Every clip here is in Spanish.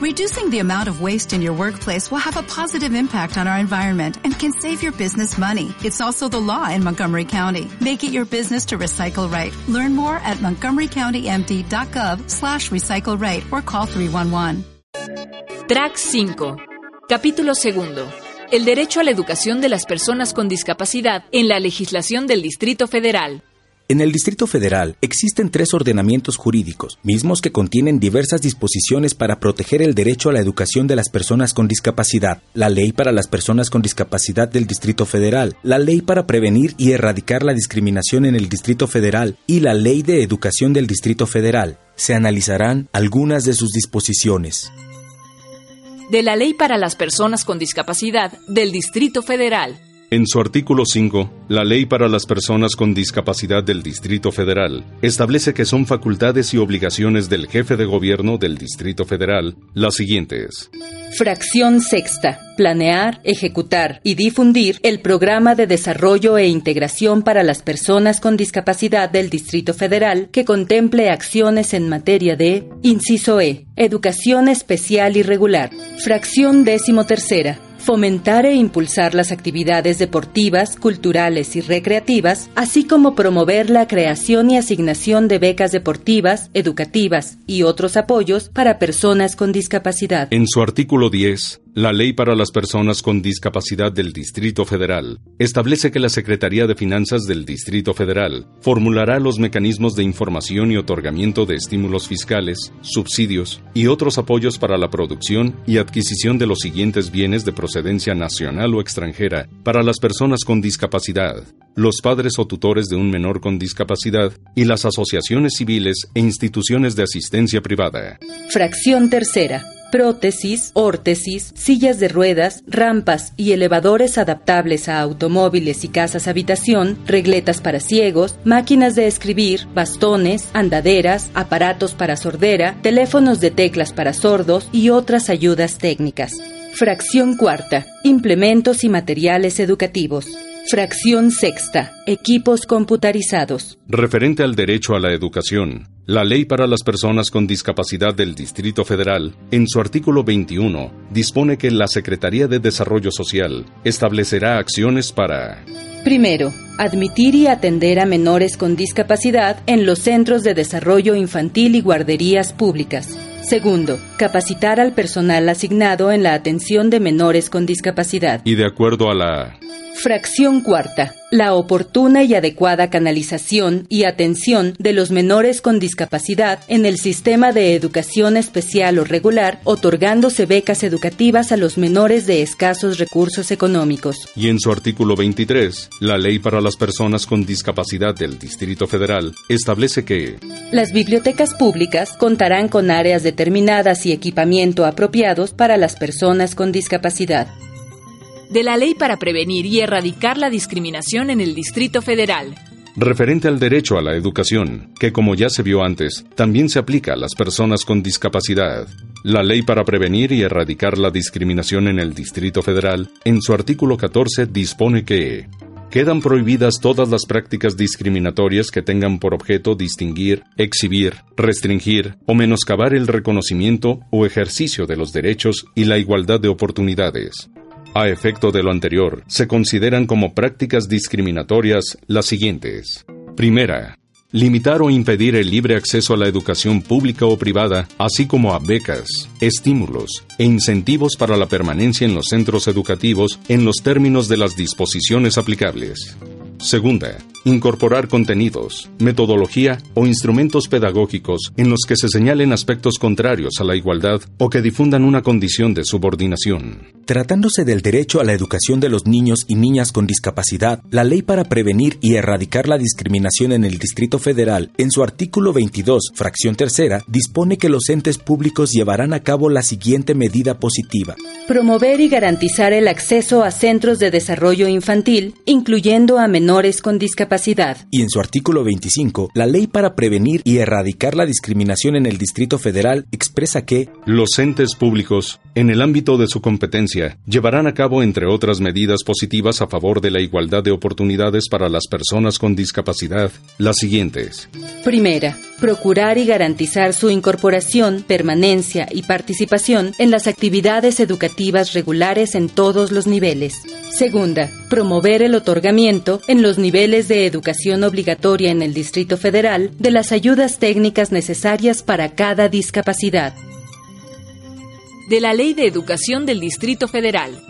Reducing the amount of waste in your workplace will have a positive impact on our environment and can save your business money. It's also the law in Montgomery County. Make it your business to recycle right. Learn more at montgomerycountymd.gov slash recycle right or call 311. Track 5. Capítulo segundo. El derecho a la educación de las personas con discapacidad en la legislación del Distrito Federal. En el Distrito Federal existen tres ordenamientos jurídicos, mismos que contienen diversas disposiciones para proteger el derecho a la educación de las personas con discapacidad, la Ley para las Personas con Discapacidad del Distrito Federal, la Ley para prevenir y erradicar la discriminación en el Distrito Federal y la Ley de Educación del Distrito Federal. Se analizarán algunas de sus disposiciones. De la Ley para las Personas con Discapacidad del Distrito Federal. En su artículo 5, la Ley para las Personas con Discapacidad del Distrito Federal establece que son facultades y obligaciones del jefe de gobierno del Distrito Federal las siguientes. Fracción sexta. Planear, ejecutar y difundir el programa de desarrollo e integración para las personas con discapacidad del Distrito Federal que contemple acciones en materia de, inciso E, educación especial y regular. Fracción décimo tercera fomentar e impulsar las actividades deportivas, culturales y recreativas, así como promover la creación y asignación de becas deportivas, educativas y otros apoyos para personas con discapacidad. En su artículo 10, la Ley para las Personas con Discapacidad del Distrito Federal establece que la Secretaría de Finanzas del Distrito Federal formulará los mecanismos de información y otorgamiento de estímulos fiscales, subsidios y otros apoyos para la producción y adquisición de los siguientes bienes de procedencia nacional o extranjera para las personas con discapacidad, los padres o tutores de un menor con discapacidad y las asociaciones civiles e instituciones de asistencia privada. Fracción tercera prótesis, órtesis, sillas de ruedas, rampas y elevadores adaptables a automóviles y casas habitación, regletas para ciegos, máquinas de escribir, bastones, andaderas, aparatos para sordera, teléfonos de teclas para sordos y otras ayudas técnicas. Fracción cuarta. Implementos y materiales educativos. Fracción sexta. Equipos computarizados. Referente al derecho a la educación, la Ley para las Personas con Discapacidad del Distrito Federal, en su artículo 21, dispone que la Secretaría de Desarrollo Social establecerá acciones para... Primero, admitir y atender a menores con discapacidad en los centros de desarrollo infantil y guarderías públicas. Segundo, capacitar al personal asignado en la atención de menores con discapacidad. Y de acuerdo a la Fracción cuarta. La oportuna y adecuada canalización y atención de los menores con discapacidad en el sistema de educación especial o regular, otorgándose becas educativas a los menores de escasos recursos económicos. Y en su artículo 23, la Ley para las Personas con Discapacidad del Distrito Federal establece que las bibliotecas públicas contarán con áreas determinadas y equipamiento apropiados para las personas con discapacidad de la Ley para Prevenir y Erradicar la Discriminación en el Distrito Federal. Referente al derecho a la educación, que como ya se vio antes, también se aplica a las personas con discapacidad. La Ley para Prevenir y Erradicar la Discriminación en el Distrito Federal, en su artículo 14, dispone que quedan prohibidas todas las prácticas discriminatorias que tengan por objeto distinguir, exhibir, restringir o menoscabar el reconocimiento o ejercicio de los derechos y la igualdad de oportunidades. A efecto de lo anterior, se consideran como prácticas discriminatorias las siguientes. Primera, limitar o impedir el libre acceso a la educación pública o privada, así como a becas, estímulos e incentivos para la permanencia en los centros educativos en los términos de las disposiciones aplicables. Segunda, incorporar contenidos, metodología o instrumentos pedagógicos en los que se señalen aspectos contrarios a la igualdad o que difundan una condición de subordinación. Tratándose del derecho a la educación de los niños y niñas con discapacidad, la Ley para Prevenir y Erradicar la Discriminación en el Distrito Federal, en su artículo 22, fracción tercera, dispone que los entes públicos llevarán a cabo la siguiente medida positiva. Promover y garantizar el acceso a centros de desarrollo infantil, incluyendo a menores con discapacidad discapacidad. Y en su artículo 25, la ley para prevenir y erradicar la discriminación en el Distrito Federal expresa que los entes públicos, en el ámbito de su competencia, llevarán a cabo, entre otras medidas positivas a favor de la igualdad de oportunidades para las personas con discapacidad, las siguientes. Primera, procurar y garantizar su incorporación, permanencia y participación en las actividades educativas regulares en todos los niveles. Segunda, promover el otorgamiento en los niveles de educación obligatoria en el Distrito Federal de las ayudas técnicas necesarias para cada discapacidad. De la Ley de Educación del Distrito Federal.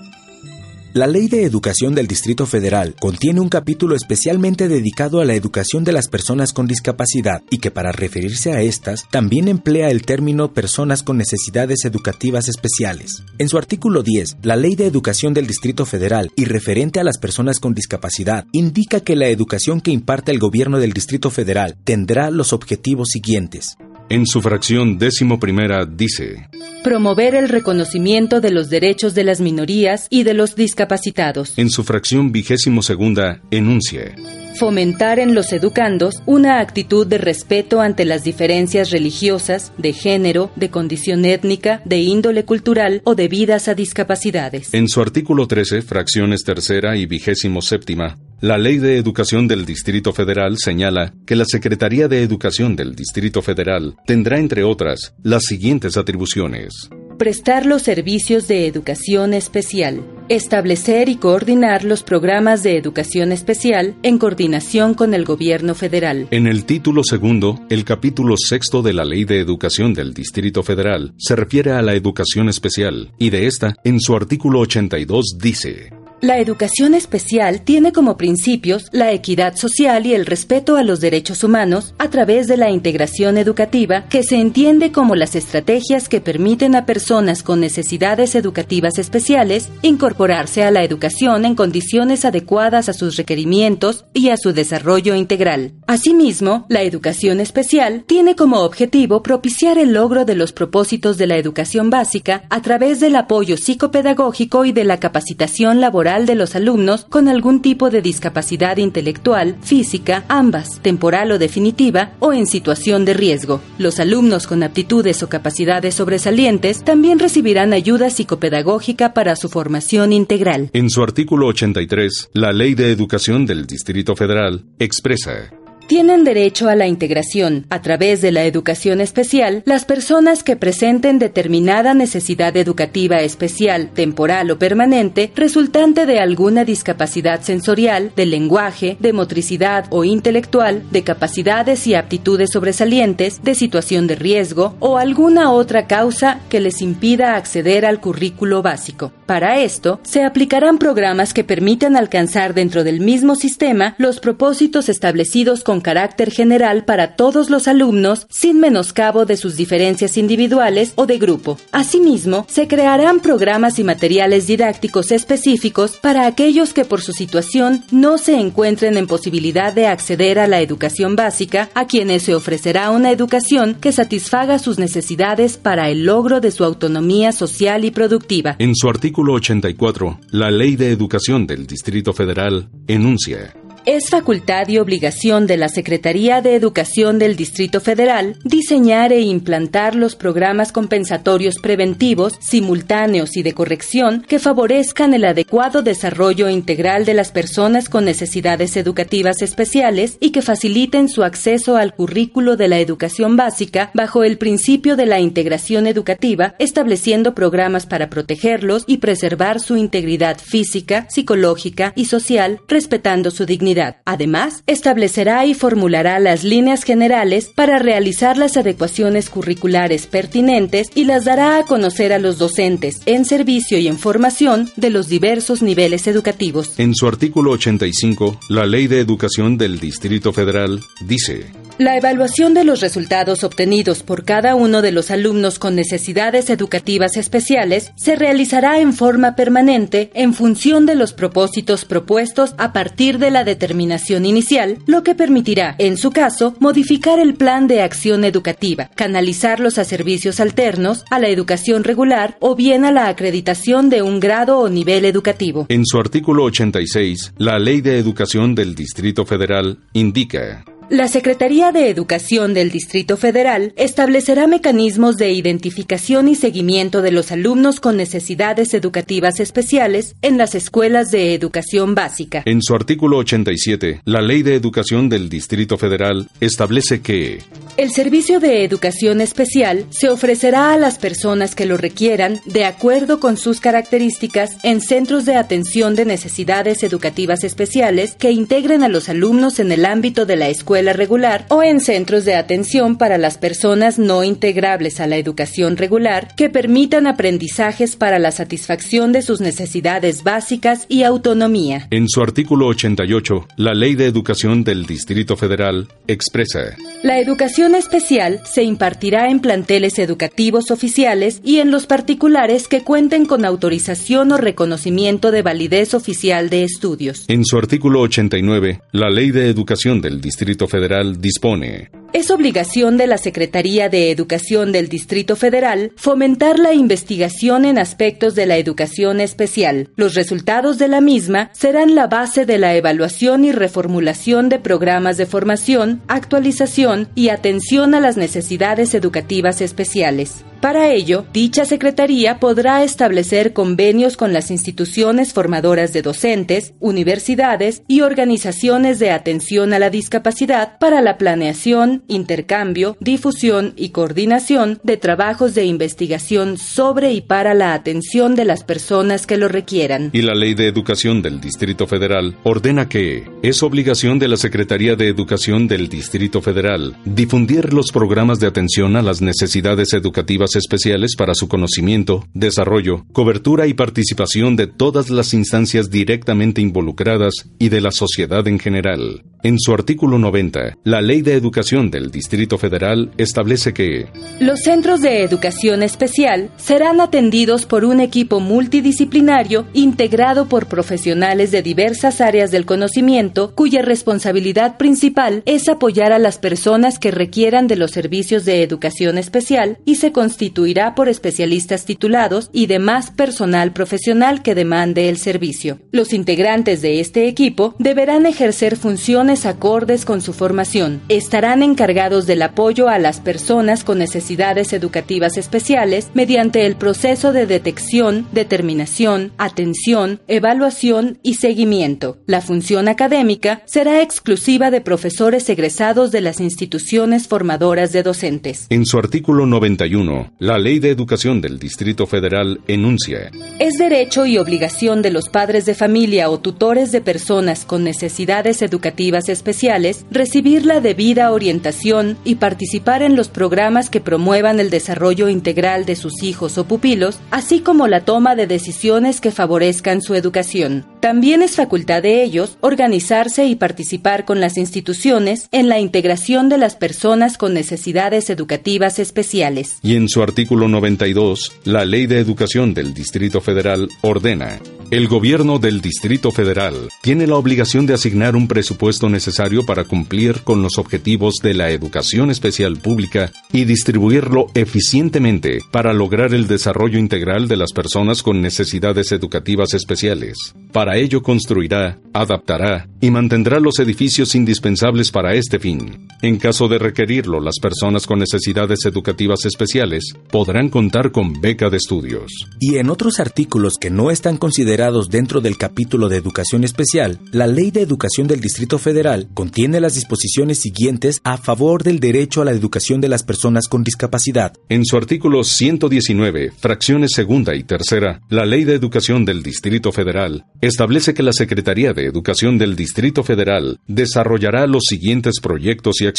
La Ley de Educación del Distrito Federal contiene un capítulo especialmente dedicado a la educación de las personas con discapacidad y que para referirse a estas también emplea el término personas con necesidades educativas especiales. En su artículo 10, la Ley de Educación del Distrito Federal y referente a las personas con discapacidad indica que la educación que imparte el gobierno del Distrito Federal tendrá los objetivos siguientes. En su fracción décimo primera dice Promover el reconocimiento de los derechos de las minorías y de los discapacitados. En su fracción vigésimo segunda enuncia Fomentar en los educandos una actitud de respeto ante las diferencias religiosas, de género, de condición étnica, de índole cultural o debidas a discapacidades. En su artículo 13, fracciones tercera y vigésimo séptima, la Ley de Educación del Distrito Federal señala que la Secretaría de Educación del Distrito Federal tendrá, entre otras, las siguientes atribuciones. Prestar los servicios de educación especial. Establecer y coordinar los programas de educación especial en coordinación con el gobierno federal. En el título segundo, el capítulo sexto de la Ley de Educación del Distrito Federal se refiere a la educación especial y de esta, en su artículo 82, dice la educación especial tiene como principios la equidad social y el respeto a los derechos humanos a través de la integración educativa que se entiende como las estrategias que permiten a personas con necesidades educativas especiales incorporarse a la educación en condiciones adecuadas a sus requerimientos y a su desarrollo integral. Asimismo, la educación especial tiene como objetivo propiciar el logro de los propósitos de la educación básica a través del apoyo psicopedagógico y de la capacitación de los alumnos con algún tipo de discapacidad intelectual, física, ambas, temporal o definitiva, o en situación de riesgo. Los alumnos con aptitudes o capacidades sobresalientes también recibirán ayuda psicopedagógica para su formación integral. En su artículo 83, la Ley de Educación del Distrito Federal expresa tienen derecho a la integración a través de la educación especial las personas que presenten determinada necesidad educativa especial, temporal o permanente, resultante de alguna discapacidad sensorial, de lenguaje, de motricidad o intelectual, de capacidades y aptitudes sobresalientes, de situación de riesgo o alguna otra causa que les impida acceder al currículo básico. Para esto, se aplicarán programas que permitan alcanzar dentro del mismo sistema los propósitos establecidos con carácter general para todos los alumnos sin menoscabo de sus diferencias individuales o de grupo. Asimismo, se crearán programas y materiales didácticos específicos para aquellos que por su situación no se encuentren en posibilidad de acceder a la educación básica, a quienes se ofrecerá una educación que satisfaga sus necesidades para el logro de su autonomía social y productiva. En su artículo 84, la Ley de Educación del Distrito Federal enuncia es facultad y obligación de la Secretaría de Educación del Distrito Federal diseñar e implantar los programas compensatorios preventivos, simultáneos y de corrección que favorezcan el adecuado desarrollo integral de las personas con necesidades educativas especiales y que faciliten su acceso al currículo de la educación básica bajo el principio de la integración educativa, estableciendo programas para protegerlos y preservar su integridad física, psicológica y social, respetando su dignidad Además, establecerá y formulará las líneas generales para realizar las adecuaciones curriculares pertinentes y las dará a conocer a los docentes en servicio y en formación de los diversos niveles educativos. En su artículo 85, la Ley de Educación del Distrito Federal dice La evaluación de los resultados obtenidos por cada uno de los alumnos con necesidades educativas especiales se realizará en forma permanente en función de los propósitos propuestos a partir de la determinación inicial, lo que permitirá, en su caso, modificar el plan de acción educativa, canalizarlos a servicios alternos, a la educación regular o bien a la acreditación de un grado o nivel educativo. En su artículo 86, la Ley de Educación del Distrito Federal indica la Secretaría de Educación del Distrito Federal establecerá mecanismos de identificación y seguimiento de los alumnos con necesidades educativas especiales en las escuelas de educación básica. En su artículo 87, la Ley de Educación del Distrito Federal establece que el servicio de educación especial se ofrecerá a las personas que lo requieran de acuerdo con sus características en centros de atención de necesidades educativas especiales que integren a los alumnos en el ámbito de la escuela regular o en centros de atención para las personas no integrables a la educación regular que permitan aprendizajes para la satisfacción de sus necesidades básicas y autonomía. En su artículo 88, la Ley de Educación del Distrito Federal expresa. La educación especial se impartirá en planteles educativos oficiales y en los particulares que cuenten con autorización o reconocimiento de validez oficial de estudios. En su artículo 89, la Ley de Educación del Distrito Federal dispone. Es obligación de la Secretaría de Educación del Distrito Federal fomentar la investigación en aspectos de la educación especial. Los resultados de la misma serán la base de la evaluación y reformulación de programas de formación, actualización y atención a las necesidades educativas especiales. Para ello, dicha Secretaría podrá establecer convenios con las instituciones formadoras de docentes, universidades y organizaciones de atención a la discapacidad para la planeación, intercambio, difusión y coordinación de trabajos de investigación sobre y para la atención de las personas que lo requieran. Y la Ley de Educación del Distrito Federal ordena que es obligación de la Secretaría de Educación del Distrito Federal difundir los programas de atención a las necesidades educativas especiales para su conocimiento, desarrollo, cobertura y participación de todas las instancias directamente involucradas y de la sociedad en general. En su artículo 90, la Ley de Educación del Distrito Federal establece que los centros de educación especial serán atendidos por un equipo multidisciplinario integrado por profesionales de diversas áreas del conocimiento cuya responsabilidad principal es apoyar a las personas que requieran de los servicios de educación especial y se constituirá por especialistas titulados y demás personal profesional que demande el servicio. Los integrantes de este equipo deberán ejercer funciones acordes con su formación. Estarán encargados del apoyo a las personas con necesidades educativas especiales mediante el proceso de detección, determinación, atención, evaluación y seguimiento. La función académica será exclusiva de profesores egresados de las instituciones formadoras de docentes. En su artículo 91, la Ley de Educación del Distrito Federal enuncia. Es derecho y obligación de los padres de familia o tutores de personas con necesidades educativas especiales recibir la debida orientación y participar en los programas que promuevan el desarrollo integral de sus hijos o pupilos, así como la toma de decisiones que favorezcan su educación. También es facultad de ellos organizarse y participar con las instituciones en la integración de las personas con necesidades educativas especiales. Y en su artículo 92, la Ley de Educación del Distrito Federal ordena el gobierno del Distrito Federal tiene la obligación de asignar un presupuesto necesario para cumplir con los objetivos de la educación especial pública y distribuirlo eficientemente para lograr el desarrollo integral de las personas con necesidades educativas especiales. Para ello construirá, adaptará y mantendrá los edificios indispensables para este fin. En caso de requerirlo, las personas con necesidades educativas especiales podrán contar con beca de estudios. Y en otros artículos que no están considerados dentro del capítulo de Educación Especial, la Ley de Educación del Distrito Federal contiene las disposiciones siguientes a favor del derecho a la educación de las personas con discapacidad. En su artículo 119, fracciones segunda y tercera, la Ley de Educación del Distrito Federal establece que la Secretaría de Educación del Distrito Federal desarrollará los siguientes proyectos y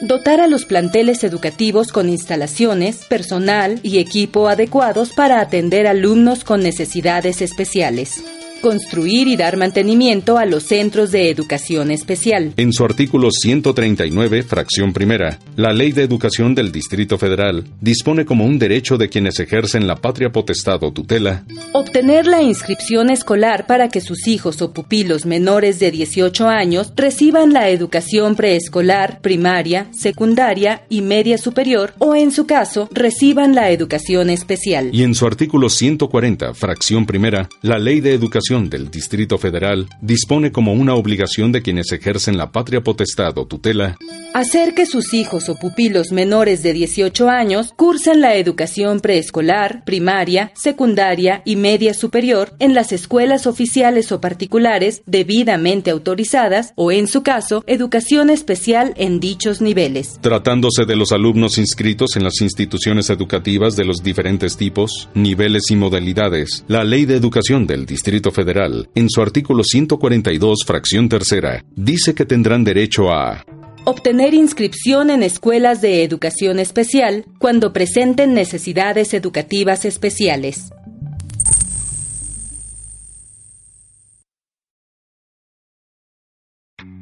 Dotar a los planteles educativos con instalaciones, personal y equipo adecuados para atender alumnos con necesidades especiales construir y dar mantenimiento a los centros de educación especial. En su artículo 139, fracción primera, la Ley de Educación del Distrito Federal dispone como un derecho de quienes ejercen la patria potestad o tutela obtener la inscripción escolar para que sus hijos o pupilos menores de 18 años reciban la educación preescolar, primaria, secundaria y media superior o en su caso reciban la educación especial. Y en su artículo 140, fracción primera, la Ley de Educación del Distrito Federal dispone como una obligación de quienes ejercen la patria potestad o tutela hacer que sus hijos o pupilos menores de 18 años cursen la educación preescolar, primaria, secundaria y media superior en las escuelas oficiales o particulares debidamente autorizadas o, en su caso, educación especial en dichos niveles. Tratándose de los alumnos inscritos en las instituciones educativas de los diferentes tipos, niveles y modalidades, la Ley de Educación del Distrito Federal, en su artículo 142, fracción tercera, dice que tendrán derecho a obtener inscripción en escuelas de educación especial cuando presenten necesidades educativas especiales.